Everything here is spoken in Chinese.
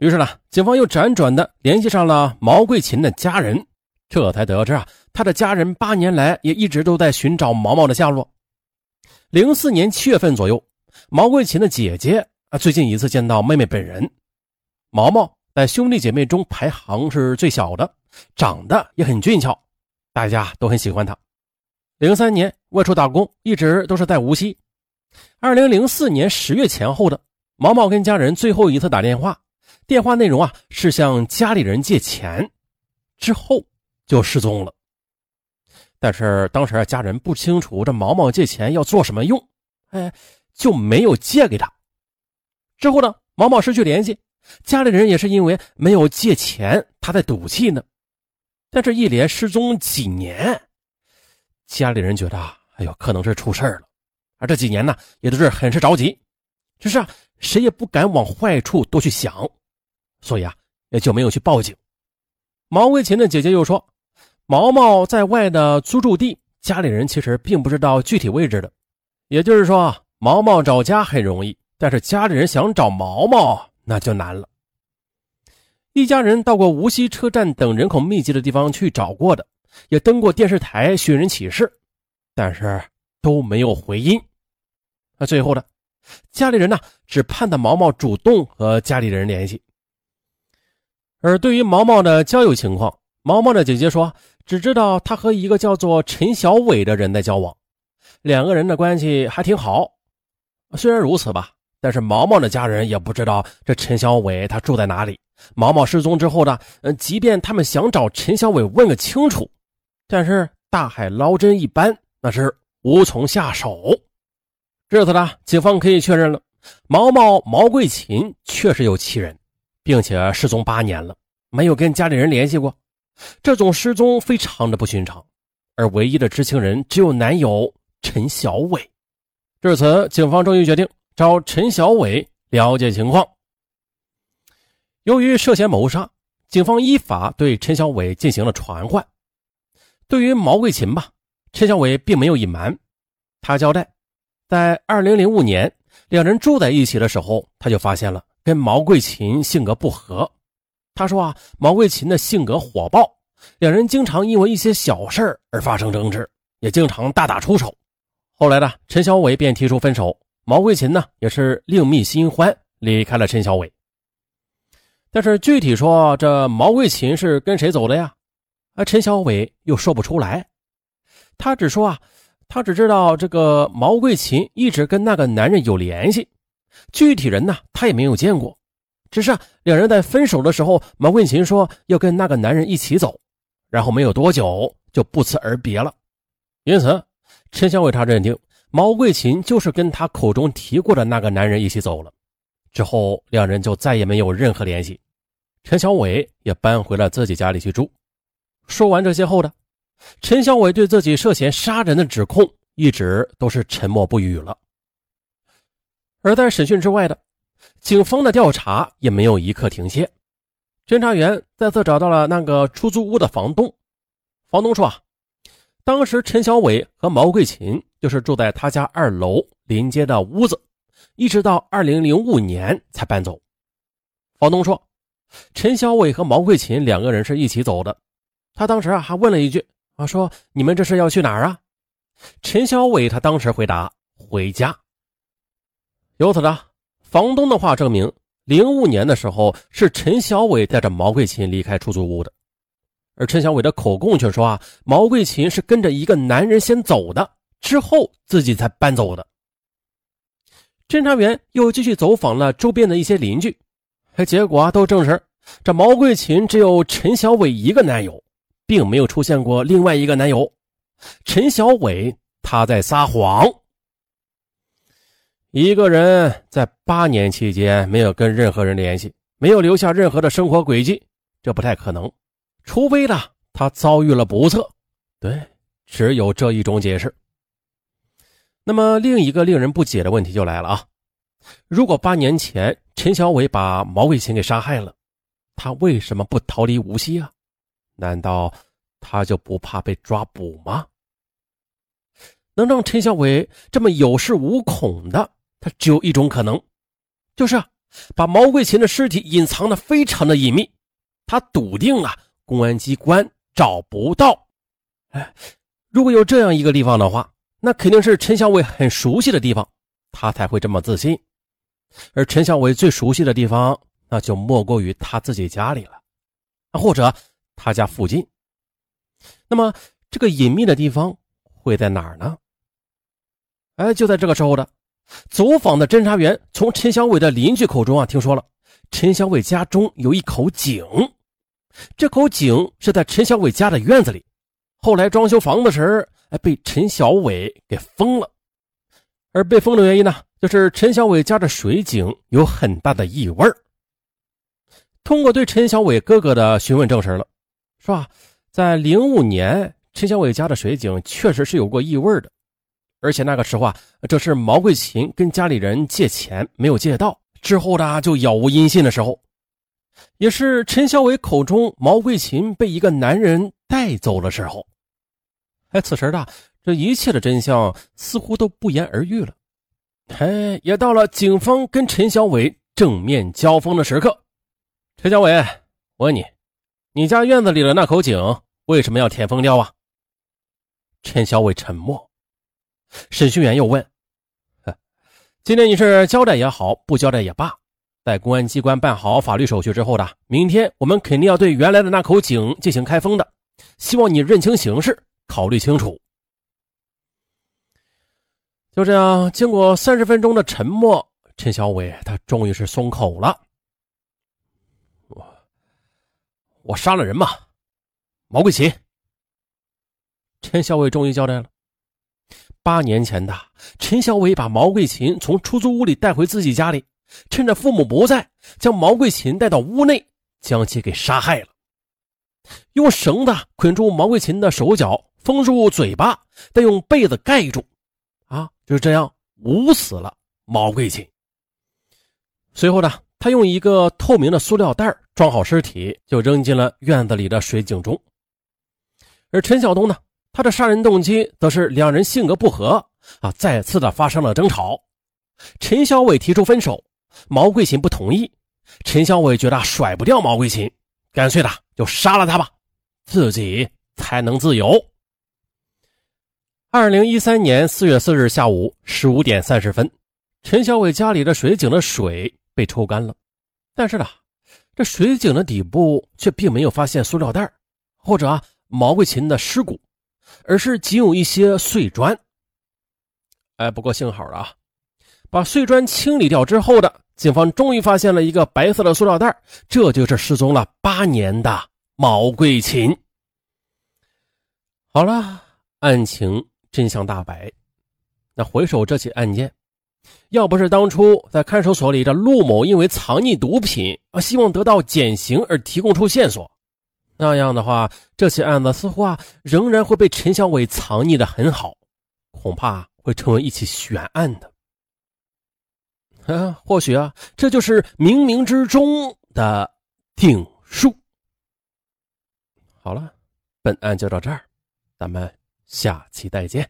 于是呢，警方又辗转的联系上了毛桂琴的家人，这才得知啊，他的家人八年来也一直都在寻找毛毛的下落。零四年七月份左右，毛桂琴的姐姐啊，最近一次见到妹妹本人。毛毛在兄弟姐妹中排行是最小的，长得也很俊俏，大家都很喜欢他。零三年外出打工，一直都是在无锡。二零零四年十月前后的，毛毛跟家人最后一次打电话。电话内容啊是向家里人借钱，之后就失踪了。但是当时啊家人不清楚这毛毛借钱要做什么用，哎，就没有借给他。之后呢，毛毛失去联系，家里人也是因为没有借钱，他在赌气呢。但这一连失踪几年，家里人觉得，哎呦，可能是出事了。而这几年呢，也都是很是着急，只是啊，谁也不敢往坏处多去想。所以啊，也就没有去报警。毛桂琴的姐姐又说，毛毛在外的租住地，家里人其实并不知道具体位置的。也就是说，毛毛找家很容易，但是家里人想找毛毛那就难了。一家人到过无锡车站等人口密集的地方去找过的，也登过电视台寻人启事，但是都没有回音。那最后呢，家里人呢只盼着毛毛主动和家里人联系。而对于毛毛的交友情况，毛毛的姐姐说，只知道他和一个叫做陈小伟的人在交往，两个人的关系还挺好。虽然如此吧，但是毛毛的家人也不知道这陈小伟他住在哪里。毛毛失踪之后呢，嗯，即便他们想找陈小伟问个清楚，但是大海捞针一般，那是无从下手。这次呢，警方可以确认了，毛毛毛桂琴确实有其人。并且失踪八年了，没有跟家里人联系过，这种失踪非常的不寻常，而唯一的知情人只有男友陈小伟。至此，警方终于决定找陈小伟了解情况。由于涉嫌谋杀，警方依法对陈小伟进行了传唤。对于毛桂琴吧，陈小伟并没有隐瞒，他交代，在二零零五年两人住在一起的时候，他就发现了。跟毛桂琴性格不合，他说啊，毛桂琴的性格火爆，两人经常因为一些小事而发生争执，也经常大打出手。后来呢，陈小伟便提出分手，毛桂琴呢也是另觅新欢，离开了陈小伟。但是具体说这毛桂琴是跟谁走的呀？啊，陈小伟又说不出来，他只说啊，他只知道这个毛桂琴一直跟那个男人有联系。具体人呢，他也没有见过，只是，两人在分手的时候，毛桂琴说要跟那个男人一起走，然后没有多久就不辞而别了。因此，陈小伟他认定毛桂琴就是跟他口中提过的那个男人一起走了。之后，两人就再也没有任何联系，陈小伟也搬回了自己家里去住。说完这些后的，陈小伟对自己涉嫌杀人的指控一直都是沉默不语了。而在审讯之外的，警方的调查也没有一刻停歇。侦查员再次找到了那个出租屋的房东。房东说啊，当时陈小伟和毛桂琴就是住在他家二楼临街的屋子，一直到二零零五年才搬走。房东说，陈小伟和毛桂琴两个人是一起走的。他当时啊还问了一句啊，说你们这是要去哪儿啊？陈小伟他当时回答回家。由此呢，房东的话证明，零五年的时候是陈小伟带着毛桂琴离开出租屋的，而陈小伟的口供却说啊，毛桂琴是跟着一个男人先走的，之后自己才搬走的。侦查员又继续走访了周边的一些邻居，结果啊都证实，这毛桂琴只有陈小伟一个男友，并没有出现过另外一个男友。陈小伟他在撒谎。一个人在八年期间没有跟任何人联系，没有留下任何的生活轨迹，这不太可能。除非呢，他遭遇了不测。对，只有这一种解释。那么，另一个令人不解的问题就来了啊！如果八年前陈小伟把毛桂琴给杀害了，他为什么不逃离无锡啊？难道他就不怕被抓捕吗？能让陈小伟这么有恃无恐的？他只有一种可能，就是把毛桂琴的尸体隐藏的非常的隐秘。他笃定啊，公安机关找不到。哎，如果有这样一个地方的话，那肯定是陈小伟很熟悉的地方，他才会这么自信。而陈小伟最熟悉的地方，那就莫过于他自己家里了，或者他家附近。那么，这个隐秘的地方会在哪儿呢？哎，就在这个时候的，走访的侦查员从陈小伟的邻居口中啊听说了，陈小伟家中有一口井，这口井是在陈小伟家的院子里，后来装修房子时，哎，被陈小伟给封了，而被封的原因呢，就是陈小伟家的水井有很大的异味通过对陈小伟哥哥的询问证实了，是吧？在零五年，陈小伟家的水井确实是有过异味的，而且那个时候啊，这是毛桂琴跟家里人借钱没有借到，之后呢就杳无音信的时候，也是陈小伟口中毛桂琴被一个男人带走的时候。哎，此时的这一切的真相似乎都不言而喻了。哎，也到了警方跟陈小伟正面交锋的时刻。陈小伟，我问你。你家院子里的那口井为什么要填封掉啊？陈小伟沉默。审讯员又问：“今天你是交代也好，不交代也罢，在公安机关办好法律手续之后的，明天我们肯定要对原来的那口井进行开封的。希望你认清形势，考虑清楚。”就这样，经过三十分钟的沉默，陈小伟他终于是松口了。我我杀了人嘛？毛桂琴。陈小伟终于交代了。八年前的陈小伟把毛桂琴从出租屋里带回自己家里，趁着父母不在，将毛桂琴带到屋内，将其给杀害了。用绳子捆住毛桂琴的手脚，封住嘴巴，再用被子盖住，啊，就这样捂死了毛桂琴。随后呢？他用一个透明的塑料袋装好尸体，就扔进了院子里的水井中。而陈晓东呢，他的杀人动机则是两人性格不合啊，再次的发生了争吵。陈小伟提出分手，毛桂琴不同意。陈小伟觉得甩不掉毛桂琴，干脆的就杀了他吧，自己才能自由。二零一三年四月四日下午十五点三十分，陈小伟家里的水井的水。被抽干了，但是呢，这水井的底部却并没有发现塑料袋或者啊毛桂琴的尸骨，而是仅有一些碎砖。哎，不过幸好啊，把碎砖清理掉之后的警方终于发现了一个白色的塑料袋，这就是失踪了八年的毛桂琴。好了，案情真相大白。那回首这起案件。要不是当初在看守所里的陆某因为藏匿毒品而希望得到减刑而提供出线索，那样的话，这起案子似乎啊仍然会被陈小伟藏匿的很好，恐怕会成为一起悬案的。啊，或许啊，这就是冥冥之中的定数。好了，本案就到这儿，咱们下期再见。